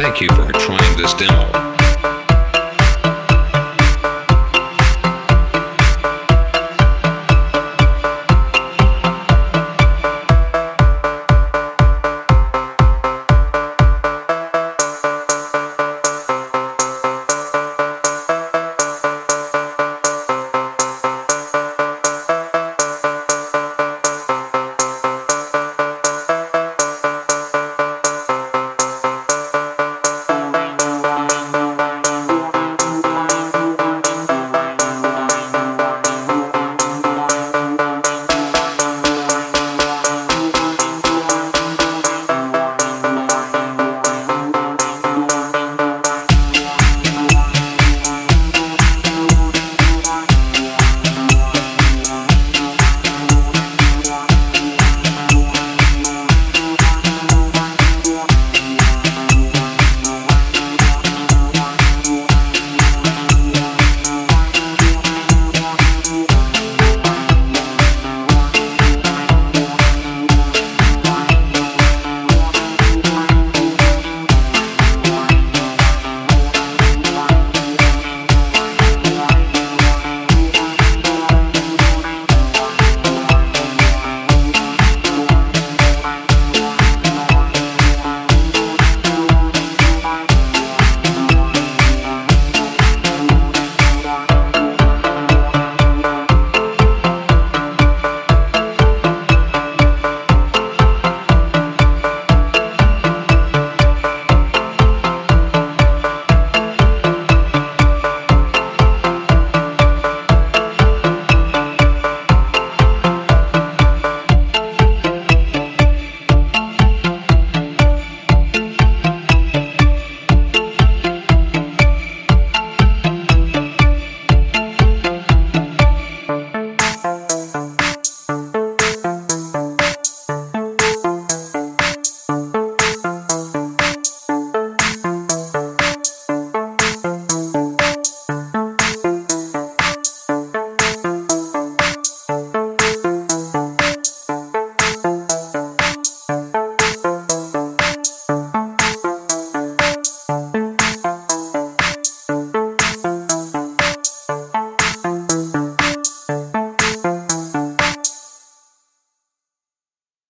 Thank you for trying this demo.